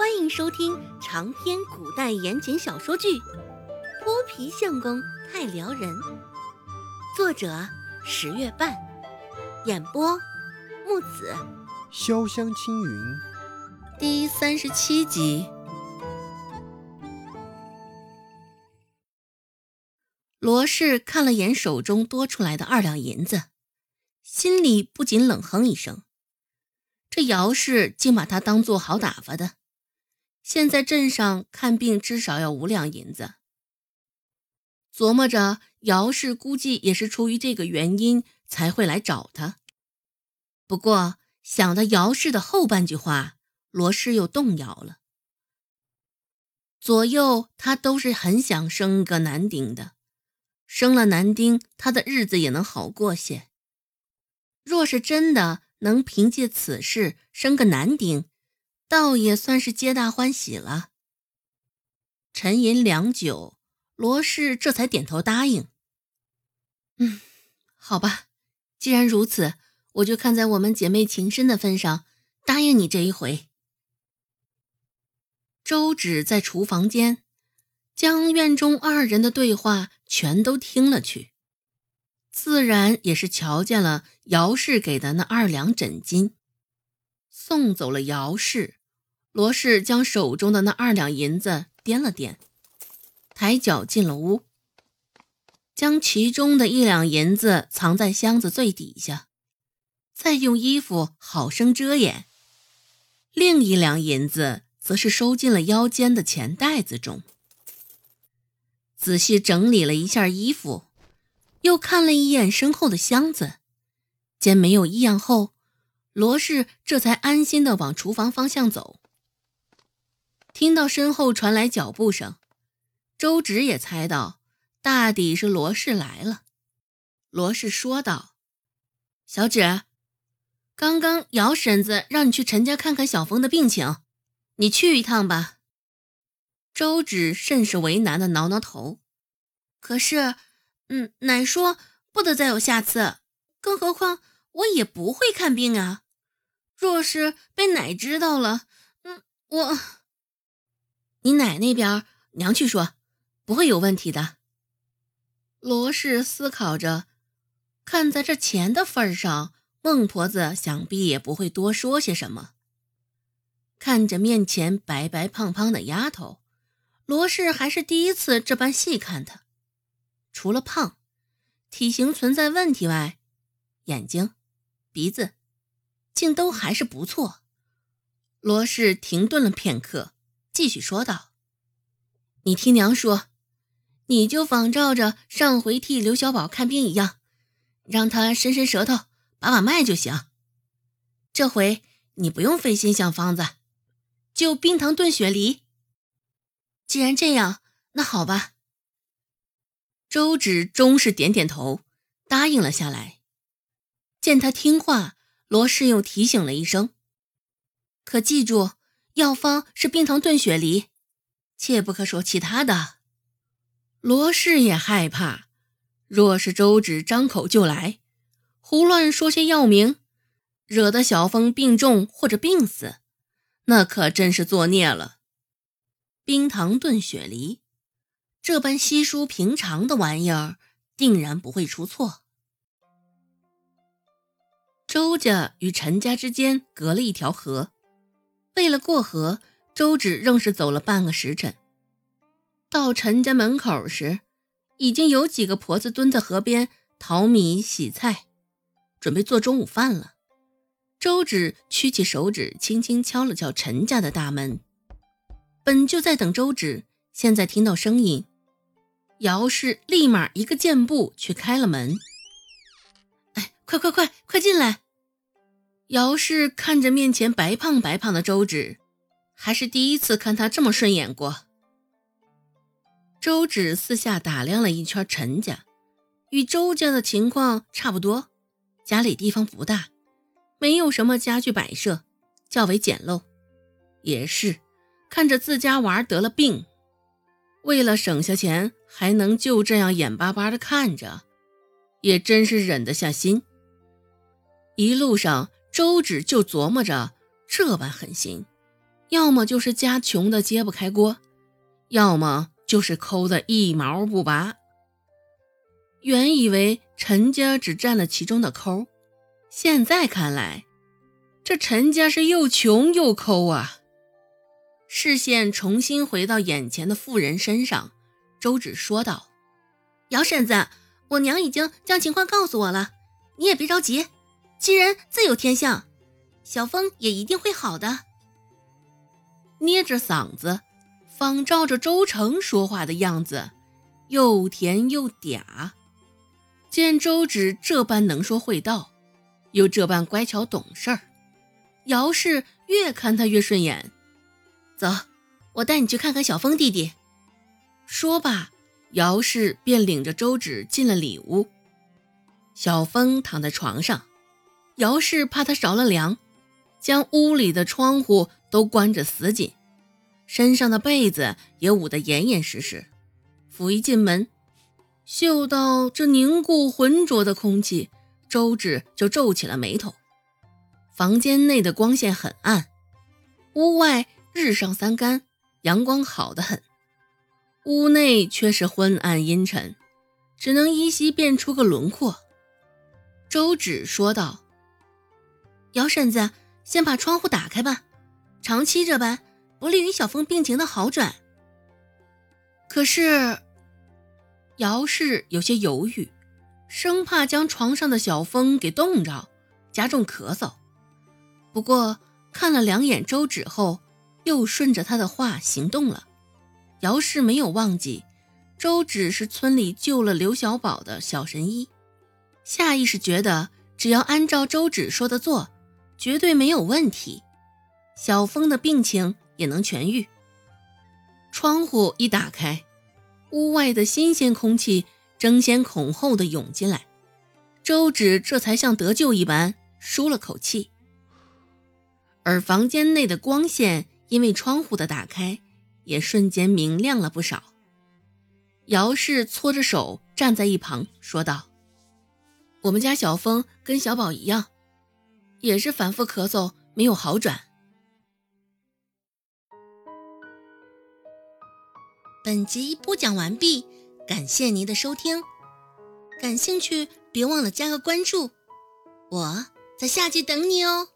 欢迎收听长篇古代言情小说剧《泼皮相公太撩人》，作者十月半，演播木子潇湘青云，第三十七集。罗氏看了眼手中多出来的二两银子，心里不禁冷哼一声：这姚氏竟把他当做好打发的。现在镇上看病至少要五两银子。琢磨着，姚氏估计也是出于这个原因才会来找他。不过想到姚氏的后半句话，罗氏又动摇了。左右他都是很想生个男丁的，生了男丁，他的日子也能好过些。若是真的能凭借此事生个男丁，倒也算是皆大欢喜了。沉吟良久，罗氏这才点头答应。嗯，好吧，既然如此，我就看在我们姐妹情深的份上，答应你这一回。周芷在厨房间，将院中二人的对话全都听了去，自然也是瞧见了姚氏给的那二两枕巾，送走了姚氏。罗氏将手中的那二两银子掂了掂，抬脚进了屋，将其中的一两银子藏在箱子最底下，再用衣服好生遮掩；另一两银子则是收进了腰间的钱袋子中。仔细整理了一下衣服，又看了一眼身后的箱子，见没有异样后，罗氏这才安心的往厨房方向走。听到身后传来脚步声，周芷也猜到，大抵是罗氏来了。罗氏说道：“小芷，刚刚姚婶子让你去陈家看看小峰的病情，你去一趟吧。”周芷甚是为难的挠挠头，可是，嗯，奶说不得再有下次，更何况我也不会看病啊。若是被奶知道了，嗯，我。你奶那边，娘去说，不会有问题的。罗氏思考着，看在这钱的份上，孟婆子想必也不会多说些什么。看着面前白白胖胖的丫头，罗氏还是第一次这般细看她。除了胖，体型存在问题外，眼睛、鼻子，竟都还是不错。罗氏停顿了片刻。继续说道：“你听娘说，你就仿照着上回替刘小宝看病一样，让他伸伸舌头，把把脉就行。这回你不用费心想方子，就冰糖炖雪梨。既然这样，那好吧。”周芷终是点点头，答应了下来。见他听话，罗氏又提醒了一声：“可记住。”药方是冰糖炖雪梨，切不可说其他的。罗氏也害怕，若是周芷张口就来，胡乱说些药名，惹得小峰病重或者病死，那可真是作孽了。冰糖炖雪梨，这般稀疏平常的玩意儿，定然不会出错。周家与陈家之间隔了一条河。为了过河，周芷仍是走了半个时辰。到陈家门口时，已经有几个婆子蹲在河边淘米洗菜，准备做中午饭了。周芷屈起手指，轻轻敲了敲陈家的大门。本就在等周芷，现在听到声音，姚氏立马一个箭步去开了门。哎，快快快，快进来！姚氏看着面前白胖白胖的周芷，还是第一次看他这么顺眼过。周芷四下打量了一圈陈家，与周家的情况差不多，家里地方不大，没有什么家具摆设，较为简陋。也是，看着自家娃得了病，为了省下钱，还能就这样眼巴巴的看着，也真是忍得下心。一路上。周芷就琢磨着，这般狠心，要么就是家穷的揭不开锅，要么就是抠的一毛不拔。原以为陈家只占了其中的抠，现在看来，这陈家是又穷又抠啊！视线重新回到眼前的妇人身上，周芷说道：“姚婶子，我娘已经将情况告诉我了，你也别着急，吉人自有天相，小风也一定会好的。”捏着嗓子，仿照着周成说话的样子，又甜又嗲。见周芷这般能说会道，又这般乖巧懂事儿，姚氏越看他越顺眼。走，我带你去看看小峰弟弟。说罢，姚氏便领着周芷进了里屋。小峰躺在床上，姚氏怕他着了凉，将屋里的窗户都关着死紧，身上的被子也捂得严严实实。甫一进门。嗅到这凝固浑浊的空气，周芷就皱起了眉头。房间内的光线很暗，屋外日上三竿，阳光好得很。屋内却是昏暗阴沉，只能依稀辨出个轮廓。周芷说道：“姚婶子，先把窗户打开吧，长期这般不利于小峰病情的好转。”可是。姚氏有些犹豫，生怕将床上的小峰给冻着，加重咳嗽。不过看了两眼周芷后，又顺着他的话行动了。姚氏没有忘记，周芷是村里救了刘小宝的小神医，下意识觉得只要按照周芷说的做，绝对没有问题，小峰的病情也能痊愈。窗户一打开。屋外的新鲜空气争先恐后的涌进来，周芷这才像得救一般舒了口气。而房间内的光线因为窗户的打开，也瞬间明亮了不少。姚氏搓着手站在一旁说道：“我们家小峰跟小宝一样，也是反复咳嗽，没有好转。”本集播讲完毕，感谢您的收听。感兴趣别忘了加个关注，我在下集等你哦。